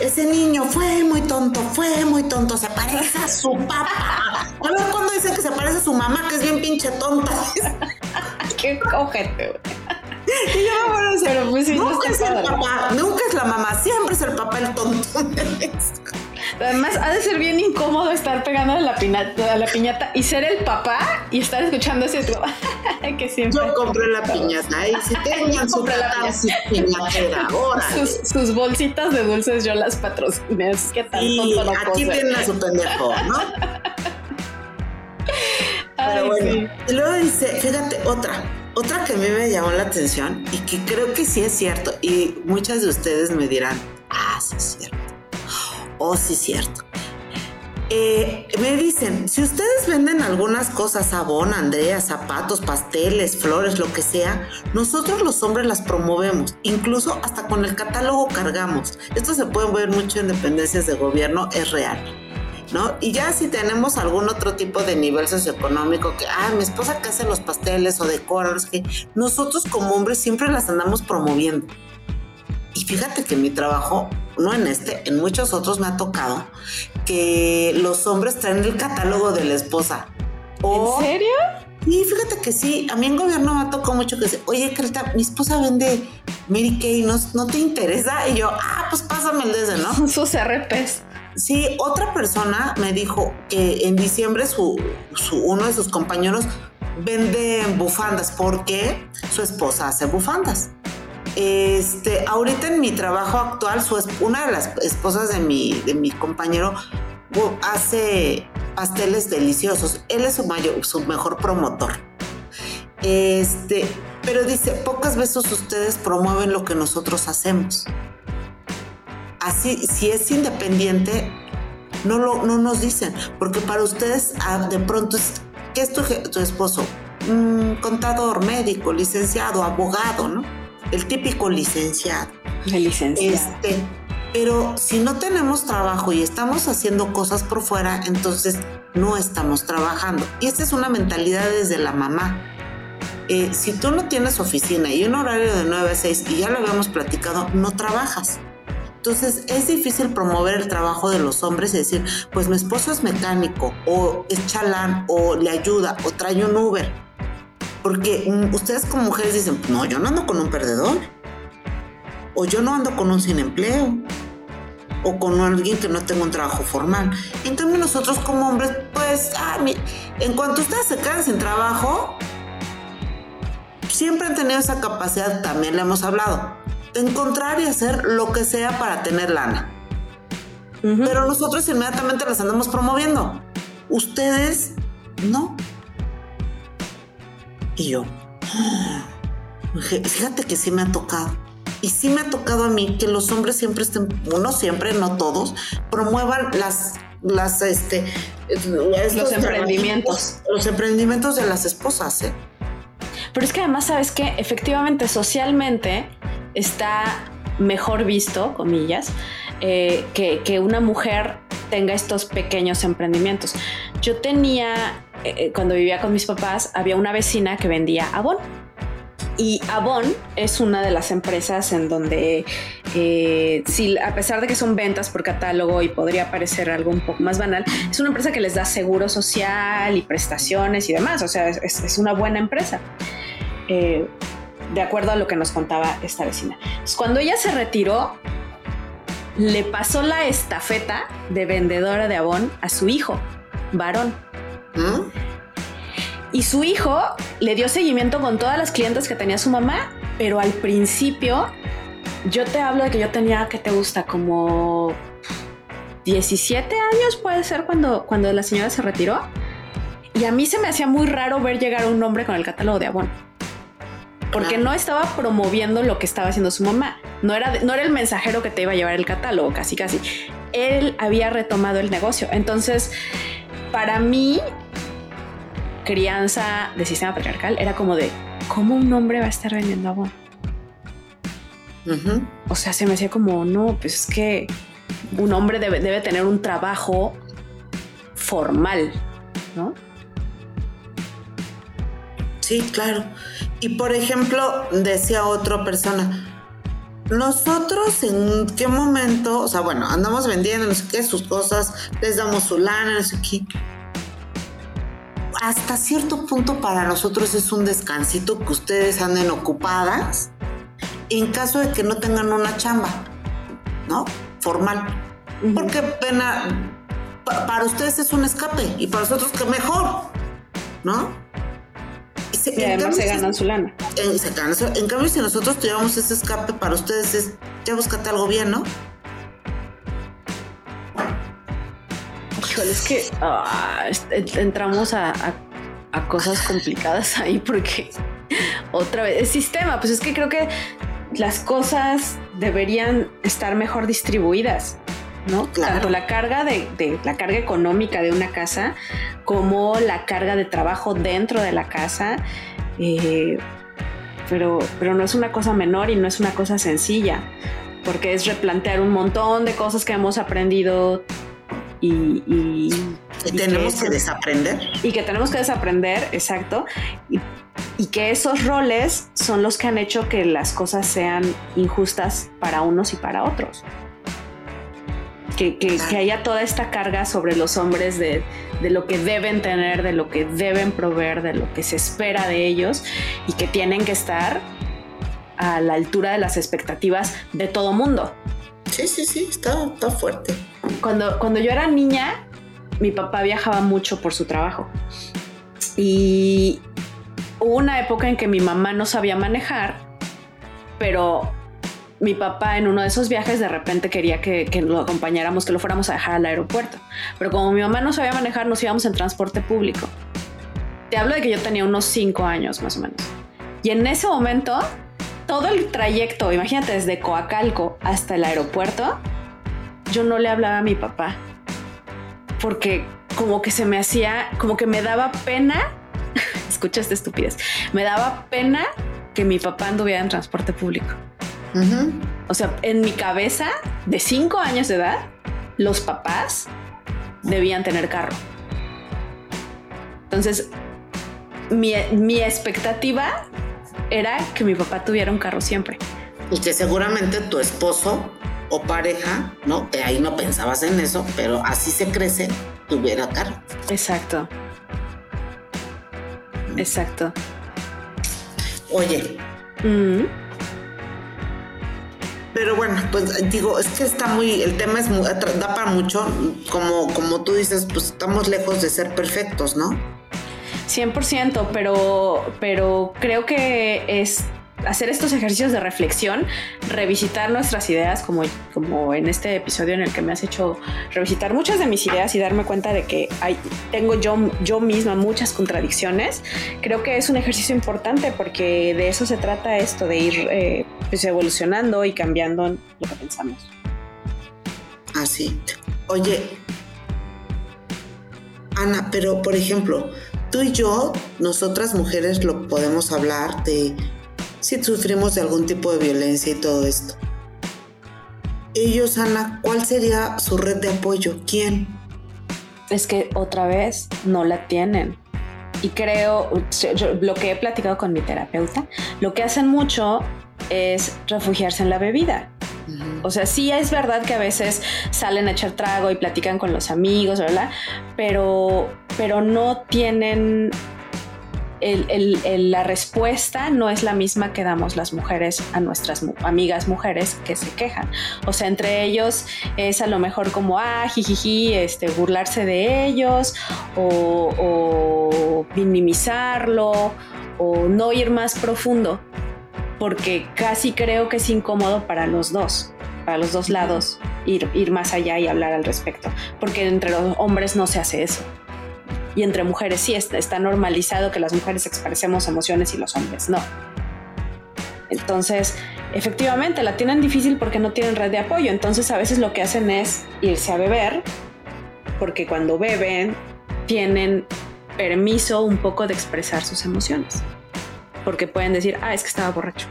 Ese niño fue muy tonto, fue muy tonto, se parece a su papá. A ver cuando dicen que se parece a su mamá, que es bien pinche tonta. Qué cógete, güey. Y yo me a pero pues nunca es el papá, nunca es la mamá, siempre es el papá el tonto. Además, ha de ser bien incómodo estar pegando a la, piñata, la piñata y ser el papá y estar escuchando ese que siempre. Yo compré la piñata y si tengan su piñatera, ahora. Sus, sus, bolsitas de dulces yo las patrociné. ¿Qué tal? Y aquí tienen a su pendejo, ¿no? Pero bueno. Y luego dice, fíjate, otra otra que a mí me llamó la atención y que creo que sí es cierto, y muchas de ustedes me dirán, ah, sí es cierto, oh, sí cierto. Eh, me dicen, si ustedes venden algunas cosas, sabón, Andrea, zapatos, pasteles, flores, lo que sea, nosotros los hombres las promovemos, incluso hasta con el catálogo cargamos. Esto se puede ver mucho en dependencias de gobierno, es real. ¿no? Y ya si tenemos algún otro tipo de nivel socioeconómico, que, ah, mi esposa que hace los pasteles o decora, que nosotros como hombres siempre las andamos promoviendo. Fíjate que mi trabajo, no en este, en muchos otros me ha tocado que los hombres traen el catálogo de la esposa. ¿En serio? Y fíjate que sí, a mí en gobierno me ha tocado mucho que dice, oye, Creta, mi esposa vende Mary Kay, ¿no, ¿no te interesa? Y yo, ah, pues pásame el desde, ¿no? Sus RPs. Sí, otra persona me dijo que en diciembre su, uno de sus compañeros vende bufandas porque su esposa hace bufandas. Este, ahorita en mi trabajo actual, una de las esposas de mi, de mi compañero hace pasteles deliciosos. Él es su, mayor, su mejor promotor. Este, pero dice, pocas veces ustedes promueven lo que nosotros hacemos así, si es independiente, no, lo, no nos dicen, porque para ustedes ah, de pronto es, ¿qué es tu, esposo? Mm, contador, médico, licenciado, abogado, ¿no? El típico licenciado. El licenciado. Este, pero si no tenemos trabajo y estamos haciendo cosas por fuera, entonces no estamos trabajando. Y esta es una mentalidad desde la mamá. eh, si tú no tienes oficina y un horario de 9 a 6 y ya lo habíamos platicado, no trabajas. Entonces es difícil promover el trabajo de los hombres y decir, pues mi esposo es mecánico o es chalán o le ayuda o trae un Uber. Porque ustedes como mujeres dicen, no, yo no ando con un perdedor. O yo no ando con un sin empleo. O con alguien que no tenga un trabajo formal. En cambio nosotros como hombres, pues, ah, en cuanto ustedes se quedan sin trabajo, siempre han tenido esa capacidad, también le hemos hablado encontrar y hacer lo que sea para tener lana. Pero nosotros inmediatamente las andamos promoviendo. Ustedes no. Y yo, fíjate que sí me ha tocado. Y sí me ha tocado a mí que los hombres siempre estén, uno siempre, no todos, promuevan las, las, este, los emprendimientos. Los emprendimientos de las esposas, ¿eh? Pero es que además, ¿sabes que Efectivamente, socialmente, está mejor visto, comillas, eh, que, una mujer tenga estos pequeños emprendimientos. Yo tenía, eh, eh, cuando vivía con mis papás, había una vecina que vendía Avon. Y Avon es una de las empresas en donde, si, a pesar de que son ventas por catálogo y podría parecer algo un poco más banal, es una empresa que les da seguro social y prestaciones y demás. O sea, es, una buena empresa de acuerdo a lo que nos contaba esta vecina. cuando ella se retiró, le pasó la estafeta de vendedora de Avon a su hijo, varón. ¿Mm? Y su hijo le dio seguimiento con todas las clientes que tenía su mamá, pero al principio, yo te hablo de que yo tenía, que te gusta? Como 17 años puede ser cuando, cuando la señora se retiró. Y a mí se me hacía muy raro ver llegar un hombre con el catálogo de Avon porque no estaba promoviendo lo que estaba haciendo su mamá. No era, no era el mensajero que te iba a llevar el catálogo, casi casi. Él había retomado el negocio. Entonces, para mí, crianza de sistema patriarcal era como de, ¿cómo un hombre va a estar vendiendo agua? O sea, se me hacía como, no, pues es que un hombre debe, debe tener un trabajo formal, ¿no? Sí, claro. Y por ejemplo, decía otra persona, nosotros en qué momento, o sea, bueno, andamos vendiendo, no sé qué, sus cosas, les damos su lana, no sé qué. Hasta cierto punto para nosotros es un descansito que ustedes anden ocupadas en caso de que no tengan una chamba, ¿no? Formal. Porque pena, para ustedes es un escape y para nosotros que mejor, ¿no? Y además se ganan su lana. En, cambio, si nosotros tuviéramos ese escape para ustedes, es ya búscate algo bien, ¿no? Híjole, es que ah, entramos a, cosas complicadas ahí porque otra vez, el sistema, pues es que creo que las cosas deberían estar mejor distribuidas. ¿No? Tanto la carga de, la carga económica de una casa como la carga de trabajo dentro de la casa. Eh, pero, pero no es una cosa menor y no es una cosa sencilla, porque es replantear un montón de cosas que hemos aprendido y, y, tenemos que, desaprender. Y que tenemos que desaprender, exacto. Y, y que esos roles son los que han hecho que las cosas sean injustas para unos y para otros que, haya toda esta carga sobre los hombres de, lo que deben tener, de lo que deben proveer, de lo que se espera de ellos y que tienen que estar a la altura de las expectativas de todo mundo. Sí, sí, sí, está, fuerte. Cuando, cuando yo era niña, mi papá viajaba mucho por su trabajo. Y hubo una época en que mi mamá no sabía manejar, pero mi papá en uno de esos viajes de repente quería que, lo acompañáramos, que lo fuéramos a dejar al aeropuerto. Pero como mi mamá no sabía manejar, nos íbamos en transporte público. Te hablo de que yo tenía unos cinco años más o menos. Y en ese momento, todo el trayecto, imagínate, desde Coacalco hasta el aeropuerto, yo no le hablaba a mi papá. Porque como que se me hacía, como que me daba pena, escucha esta estupidez, me daba pena que mi papá anduviera en transporte público. O sea, en mi cabeza, de cinco años de edad, los papás debían tener carro. Entonces, mi, mi expectativa era que mi papá tuviera un carro siempre. Y que seguramente tu esposo o pareja, ¿no? Que ahí no pensabas en eso, pero así se crece, tuviera carro. Exacto. Exacto. Oye. Mm. Pero bueno, pues digo, es que está muy, el tema es muy, da para mucho, como, como tú dices, pues estamos lejos de ser perfectos, ¿no? 100%, pero, pero creo que es hacer estos ejercicios de reflexión, revisitar nuestras ideas, como, como en este episodio en el que me has hecho revisitar muchas de mis ideas y darme cuenta de que hay, tengo yo, yo misma muchas contradicciones, creo que es un ejercicio importante porque de eso se trata esto, de ir eh, pues evolucionando y cambiando lo que pensamos. Así. Oye, Ana, pero por ejemplo, tú y yo, nosotras mujeres lo podemos hablar de si sufrimos de algún tipo de violencia y todo esto. Ellos, Ana, ¿cuál sería su red de apoyo? ¿Quién? Es que otra vez no la tienen. Y creo, lo que he platicado con mi terapeuta, lo que hacen mucho es refugiarse en la bebida. O sea, sí es verdad que a veces salen a echar trago y platican con los amigos, ¿verdad? Pero, pero no tienen la respuesta no es la misma que damos las mujeres a nuestras amigas mujeres que se quejan. O sea, entre ellos es a lo mejor como, ah, jijiji, este, burlarse de ellos o, o minimizarlo o no ir más profundo, porque casi creo que es incómodo para los dos, para los dos lados, ir, ir más allá y hablar al respecto, porque entre los hombres no se hace eso y entre mujeres sí está, está normalizado que las mujeres expresemos emociones y los hombres no. Entonces, efectivamente, la tienen difícil porque no tienen red de apoyo. Entonces, a veces lo que hacen es irse a beber, porque cuando beben tienen permiso un poco de expresar sus emociones. Porque pueden decir, ah, es que estaba borracho.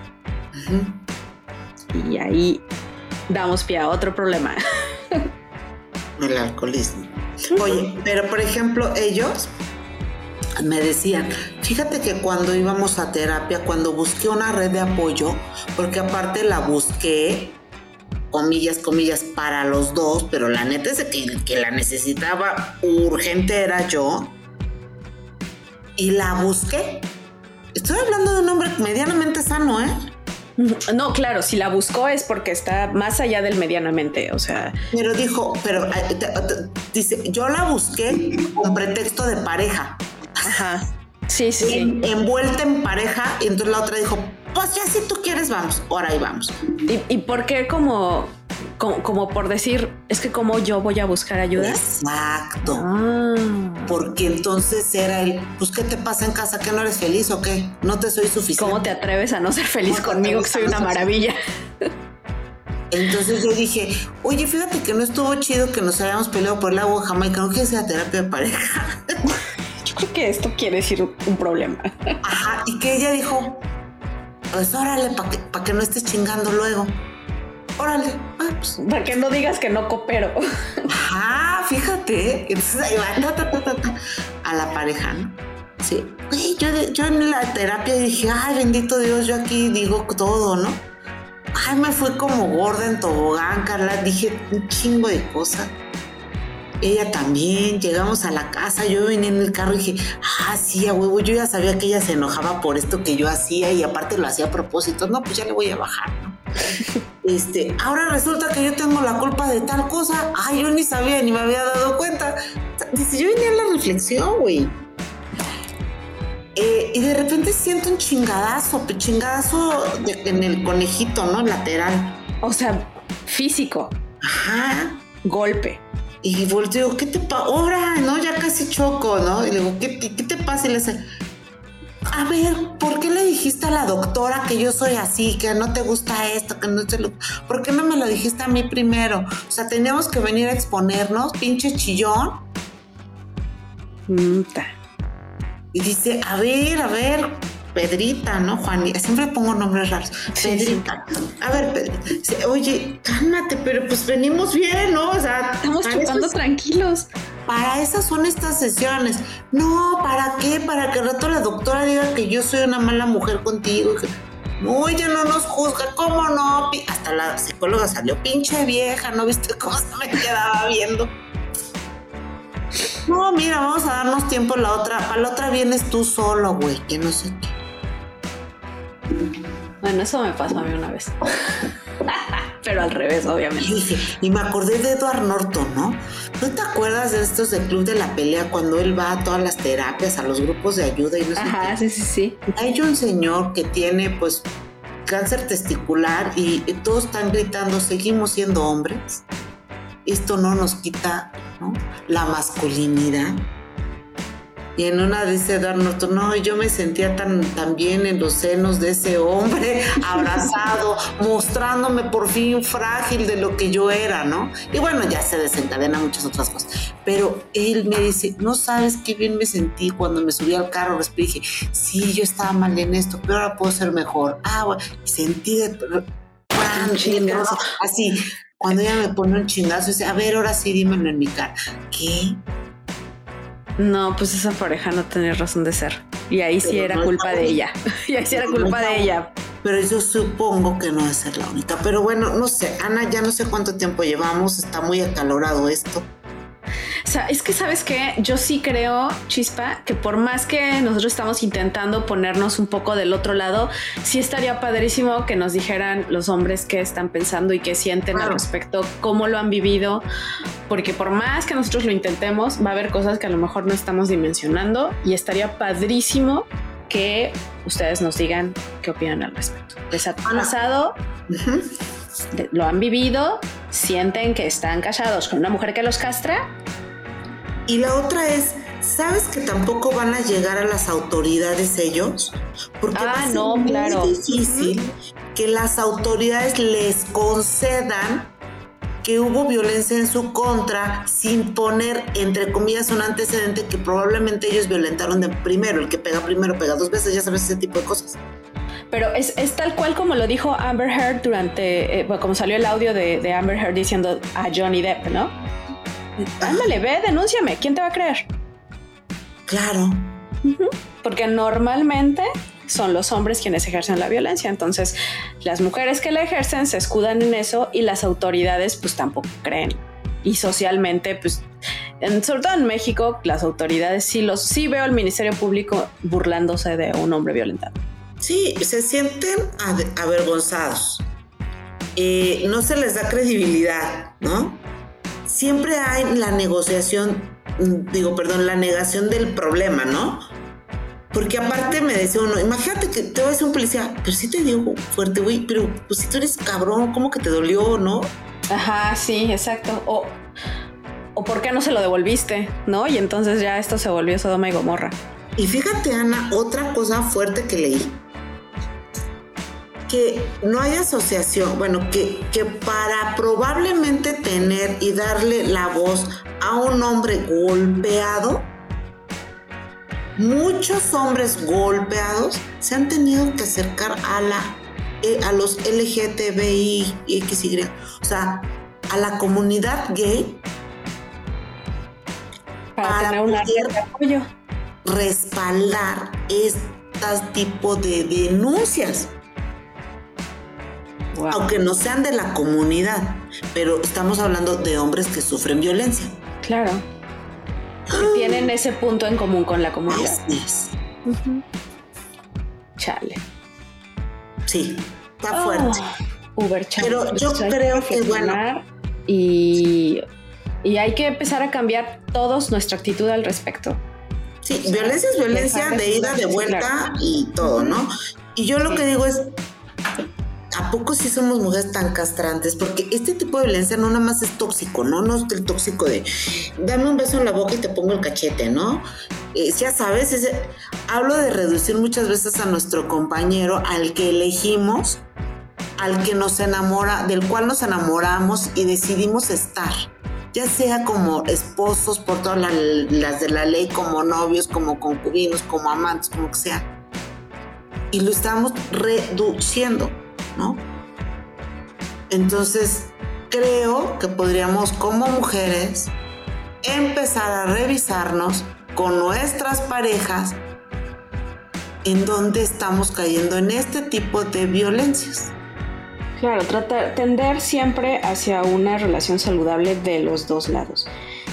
Y ahí damos pie a otro problema. El alcoholismo. Oye, pero por ejemplo, ellos me decían, fíjate que cuando íbamos a terapia, cuando busqué una red de apoyo, porque aparte la busqué, comillas, comillas, para los dos, pero la neta es que el que la necesitaba urgente era yo, y la busqué. Estoy hablando de un hombre medianamente sano, ¿eh? No, claro, si la buscó es porque está más allá del medianamente, o sea. Pero dijo, pero eh, dice, yo la busqué con pretexto de pareja. Ajá. Sí, sí. envuelta en pareja, y entonces la otra dijo, pues ya si tú quieres, vamos, ahora ahí vamos. ¿Y, y por qué como como, por decir, es que como yo voy a buscar ayuda. Exacto. Ah. Porque entonces era el, pues, ¿qué te pasa en casa? ¿Que no eres feliz o qué? No te soy suficiente. ¿Cómo te atreves a no ser feliz conmigo, que soy una maravilla? Entonces yo dije, oye, fíjate que no estuvo chido que nos hayamos peleado por el agua Jamaica, no quieres sea terapia de pareja. Yo creo que esto quiere decir un problema. Ajá, y que ella dijo, pues órale, para que, que no estés chingando luego órale, Para que no digas que no coopero. Ah, fíjate. Entonces ahí va, a la pareja, ¿no? Sí. yo, yo en la terapia dije, ay, bendito Dios, yo aquí digo todo, ¿no? Ay, me fui como gorda en tobogán, Carla. Dije un chingo de cosas. Ella también, llegamos a la casa, yo venía en el carro y dije, ah, sí, a huevo, yo ya sabía que ella se enojaba por esto que yo hacía y aparte lo hacía a propósito, no, pues ya le voy a bajar, ¿no? Este, ahora resulta que yo tengo la culpa de tal cosa, ay, yo ni sabía, ni me había dado cuenta. Dice, yo venía en la reflexión, güey. Eh, y de repente siento un chingadazo, chingadazo en el conejito, ¿no? Lateral. O sea, físico. Ajá. Golpe. Y volteo, ¿qué te pasa? Ahora, ¿no? Ya casi choco, ¿no? Y le digo, ¿qué, qué te pasa? Y le dice, a ver, ¿por qué le dijiste a la doctora que yo soy así, que no te gusta esto, que no te lo... ¿Por qué no me lo dijiste a mí primero? O sea, teníamos que venir a exponernos, pinche chillón. Y dice, a ver, a ver, Pedrita, ¿no? Juan, siempre pongo nombres raros. Pedrita. A ver, Pedrita. Oye, cálmate, pero pues venimos bien, ¿no? O sea, estamos chupando tranquilos. para esas son estas sesiones. No, ¿para qué? Para que el rato la doctora diga que yo soy una mala mujer contigo. No, ella no nos juzga, ¿cómo no? Hasta la psicóloga salió, pinche vieja, ¿no viste cómo se me quedaba viendo? No, mira, vamos a darnos tiempo la otra. Para la otra vienes tú solo, güey, que no sé qué. Bueno, eso me pasó a mí una vez. Pero al revés, obviamente. Y, me acordé de Edward Norton, ¿no? ¿No te acuerdas de estos del Club de la Pelea cuando él va a todas las terapias, a los grupos de ayuda y no sé Ajá, sí, sí, sí. Hay un señor que tiene, pues, cáncer testicular y todos están gritando, seguimos siendo hombres. Esto no nos quita ¿no? la masculinidad y en una dice Darnold, no, yo me sentía tan, tan bien en los senos de ese hombre, abrazado, mostrándome por fin frágil de lo que yo era, ¿no? Y bueno, ya se desencadena muchas otras cosas. Pero él me dice, no sabes qué bien me sentí cuando me subí al carro, respiré, dije, sí, yo estaba mal en esto, pero ahora puedo ser mejor. Ah, bueno, sentí de... Así, cuando ella me pone un chingazo, dice, a ver, ahora sí dímelo en mi cara. ¿Qué? No, pues esa pareja no tenía razón de ser. Y ahí sí era culpa de ella. y ahí sí era culpa de ella. Pero yo supongo que no va a ser la única. Pero bueno, no sé, Ana, ya no sé cuánto tiempo llevamos, está muy acalorado esto. O sea, es que sabes que yo sí creo, Chispa, que por más que nosotros estamos intentando ponernos un poco del otro lado, sí estaría padrísimo que nos dijeran los hombres qué están pensando y qué sienten al respecto, cómo lo han vivido, porque por más que nosotros lo intentemos, va a haber cosas que a lo mejor no estamos dimensionando y estaría padrísimo que ustedes nos digan qué opinan al respecto. ¿Les ha pasado? ¿Lo han vivido? ¿Sienten que están casados con una mujer que los castra? Y la otra es, ¿sabes que tampoco van a llegar a las autoridades ellos? Porque ah, no, claro. difícil que las autoridades les concedan que hubo violencia en su contra sin poner, entre comillas, un antecedente que probablemente ellos violentaron de primero. El que pega primero pega dos veces, ya sabes, ese tipo de cosas. Pero es, tal cual como lo dijo Amber Heard durante, eh, como salió el audio de, de Amber Heard diciendo a Johnny Depp, ¿no? Ándale, ve, denúnciame. ¿Quién te va a creer? Claro. Porque normalmente son los hombres quienes ejercen la violencia. Entonces, las mujeres que la ejercen se escudan en eso y las autoridades pues tampoco creen. Y socialmente, pues, en, sobre todo en México, las autoridades sí los sí veo al Ministerio Público burlándose de un hombre violentado. Sí, se sienten avergonzados. Eh, no se les da credibilidad, ¿no? siempre hay la negociación, digo, perdón, la negación del problema, ¿no? Porque aparte me decía uno, imagínate que te va a decir un policía, pero sí te digo fuerte, güey, pero pues si tú eres cabrón, ¿cómo que te dolió, no? Ajá, sí, exacto. O, o por qué no se lo devolviste, ¿no? Y entonces ya esto se volvió Sodoma y Gomorra. Y fíjate, Ana, otra cosa fuerte que leí que no hay asociación, bueno, que, que para probablemente tener y darle la voz a un hombre golpeado, muchos hombres golpeados se han tenido que acercar a la eh, a los LGTBI y XY, o sea, a la comunidad gay para, tener una poder respaldar este tipo de denuncias aunque no sean de la comunidad, pero estamos hablando de hombres que sufren violencia. Claro. Y tienen ese punto en común con la comunidad. Así es. Chale. Sí, está oh, fuerte. Uber Pero yo creo que, bueno. Y, y hay que empezar a cambiar todos nuestra actitud al respecto. Sí, violencia es violencia de ida, de vuelta y todo, ¿no? Y yo lo que digo es, ¿a poco sí somos mujeres tan castrantes? Porque este tipo de violencia no nada más es tóxico, ¿no? No es el tóxico de dame un beso en la boca y te pongo el cachete, ¿no? Eh, ya sabes, hablo de reducir muchas veces a nuestro compañero al que elegimos, al que nos enamora, del cual nos enamoramos y decidimos estar. Ya sea como esposos por todas las de la ley, como novios, como concubinos, como amantes, como que sea. Y lo estamos reduciendo ¿no? Entonces, creo que podríamos como mujeres empezar a revisarnos con nuestras parejas en dónde estamos cayendo en este tipo de violencias. Claro, tratar, tender siempre hacia una relación saludable de los dos lados,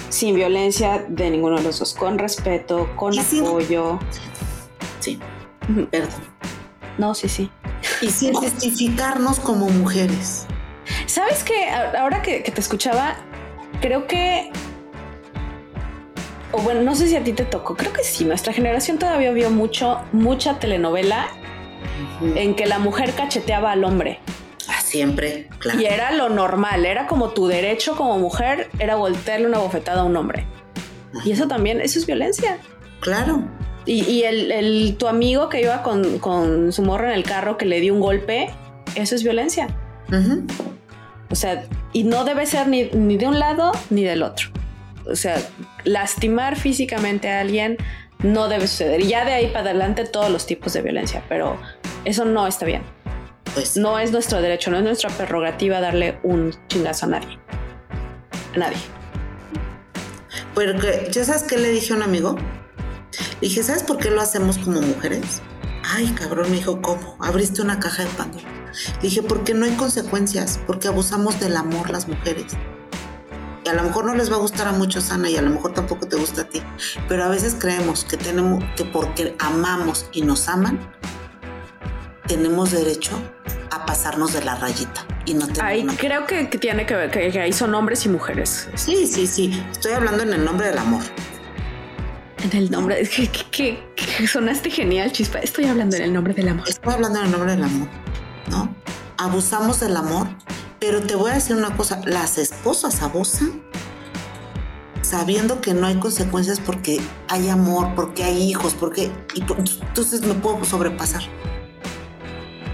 sin violencia de ninguno de los dos, con respeto, con apoyo. Sí, perdón. No, sí, sí. Y sin justificarnos como mujeres. ¿Sabes qué? Ahora que, que te escuchaba, creo que o bueno, no sé si a ti te tocó, creo que sí, nuestra generación todavía vio mucho, mucha telenovela en que la mujer cacheteaba al hombre. Ah, siempre, claro. Y era lo normal, era como tu derecho como mujer, era voltearle una bofetada a un hombre. Y eso también, eso es violencia. Claro. Y, el, tu amigo que iba con, su morro en el carro que le dio un golpe, eso es violencia. O sea, y no debe ser ni, ni de un lado ni del otro o sea, lastimar físicamente a alguien no debe suceder. Y ya de ahí para adelante todos los tipos de violencia, pero eso no está bien. Pues no es nuestro derecho, no es nuestra prerrogativa darle un chingazo a nadie. A nadie. Porque, ¿ya sabes qué le dije a un amigo? Le dije, ¿sabes por qué lo hacemos como mujeres? Ay, cabrón, me dijo, ¿cómo? Abriste una caja de Pandora. Le dije, porque no hay consecuencias, porque abusamos del amor las mujeres y a lo mejor no les va a gustar a muchos, Ana, y a lo mejor tampoco te gusta a ti, pero a veces creemos que tenemos que porque amamos y nos aman, tenemos derecho a pasarnos de la rayita y no Ahí creo que, tiene que ver que, ahí son hombres y mujeres. Sí, sí, sí. Estoy hablando en el nombre del amor. En el nombre, que, que, sonaste genial, chispa. Estoy hablando en el nombre del amor. Estoy hablando en el nombre del amor, ¿no? Abusamos del amor pero te voy a decir una cosa, las esposas abusan sabiendo que no hay consecuencias porque hay amor, porque hay hijos, porque entonces me puedo sobrepasar.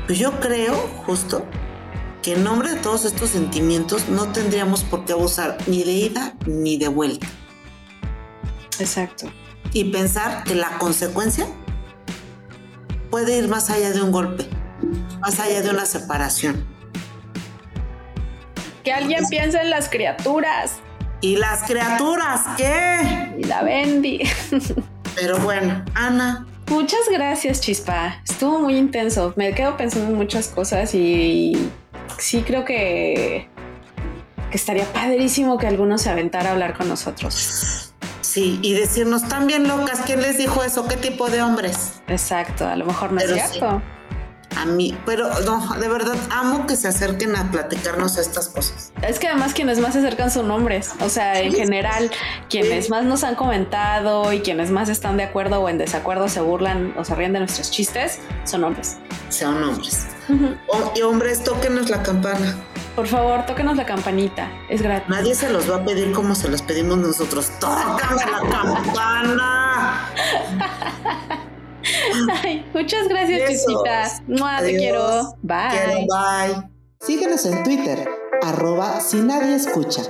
Pues yo creo justo que en nombre de todos estos sentimientos no tendríamos por qué abusar ni de ida ni de vuelta. Exacto. Y pensar que la consecuencia puede ir más allá de un golpe, más allá de una separación que alguien piense en las criaturas. ¿Y las criaturas qué? Y la Bendy. Pero bueno, Ana. Muchas gracias, Chispa. Estuvo muy intenso. Me quedo pensando en muchas cosas y sí creo que, que estaría padrísimo que alguno se aventara a hablar con nosotros. Sí, y decirnos, también locas, ¿quién les dijo eso? ¿Qué tipo de hombres? Exacto, a lo mejor no es cierto a mí, pero no, de verdad amo que se acerquen a platicarnos estas cosas. Es que además quienes más se acercan son hombres, o sea, en general, quienes más nos han comentado y quienes más están de acuerdo o en desacuerdo se burlan o se ríen de nuestros chistes, son hombres. Son hombres. y hombres, tóquenos la campana. Por favor, tóquenos la campanita, es gratis. Nadie se los va a pedir como se los pedimos nosotros. ¡Tócame la campana! muchas gracias, Chisita. te quiero. Bye. bye. Síguenos en Twitter, arroba si nadie escucha.